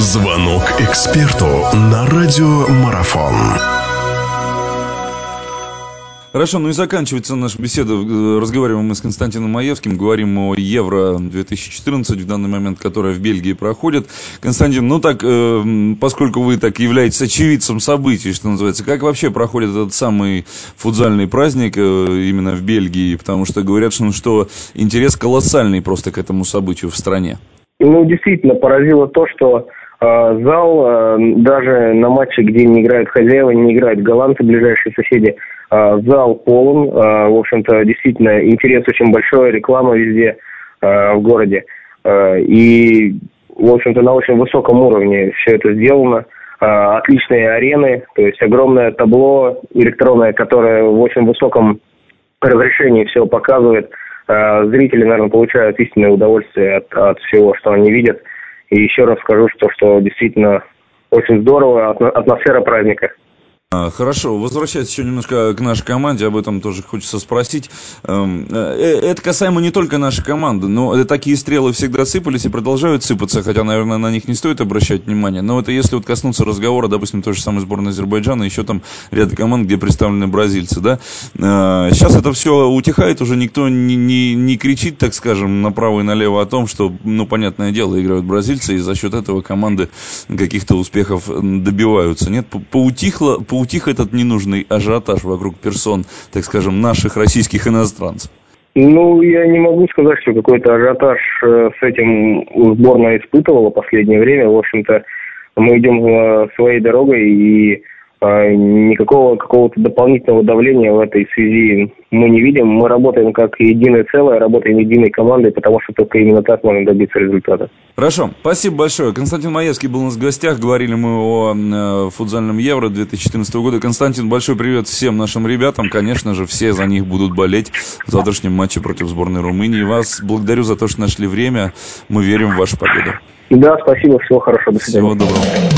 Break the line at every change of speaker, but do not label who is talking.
Звонок эксперту на радиомарафон.
Хорошо, ну и заканчивается наша беседа. Разговариваем мы с Константином Маевским, говорим о Евро-2014 в данный момент, которое в Бельгии проходит. Константин, ну так, э, поскольку вы так являетесь очевидцем событий, что называется, как вообще проходит этот самый футзальный праздник э, именно в Бельгии? Потому что говорят, что, ну, что интерес колоссальный просто к этому событию в стране.
Ну, действительно, поразило то, что э, зал, э, даже на матче, где не играют хозяева, не играют голландцы, ближайшие соседи, а, зал полон, а, в общем-то, действительно, интерес очень большой, реклама везде а, в городе. И, в общем-то, на очень высоком уровне все это сделано. Отличные арены, то есть огромное табло электронное, которое в очень высоком разрешении все показывает. Зрители, наверное, получают истинное удовольствие от, от всего, что они видят. И еще раз скажу, что, что действительно очень здорово, атмосфера праздника.
А, хорошо, возвращаясь еще немножко к нашей команде, об этом тоже хочется спросить. Эм, э, это касаемо не только нашей команды, но такие стрелы всегда сыпались и продолжают сыпаться, хотя, наверное, на них не стоит обращать внимание. Но это если вот коснуться разговора, допустим, той же самой сборной Азербайджана, еще там ряд команд, где представлены бразильцы, да. Сейчас э, это все утихает, уже никто не, не, не кричит, так скажем, направо и налево о том, что, ну, понятное дело, играют бразильцы, и за счет этого команды каких-то успехов добиваются. Нет, поутихло, поутих этот ненужный ажиотаж вокруг персон, так скажем, наших российских иностранцев?
Ну, я не могу сказать, что какой-то ажиотаж э, с этим сборная испытывала в последнее время. В общем-то, мы идем э, своей дорогой, и никакого какого-то дополнительного давления в этой связи мы не видим. Мы работаем как единое целое, работаем единой командой, потому что только именно так можно добиться результата.
Хорошо, спасибо большое. Константин Маевский был у нас в гостях. Говорили мы о э, футзальном Евро 2014 года. Константин, большой привет всем нашим ребятам. Конечно же, все за них будут болеть в завтрашнем матче против сборной Румынии. Вас благодарю за то, что нашли время. Мы верим в вашу победу.
Да, спасибо. Всего хорошего. До
свидания. Всего доброго.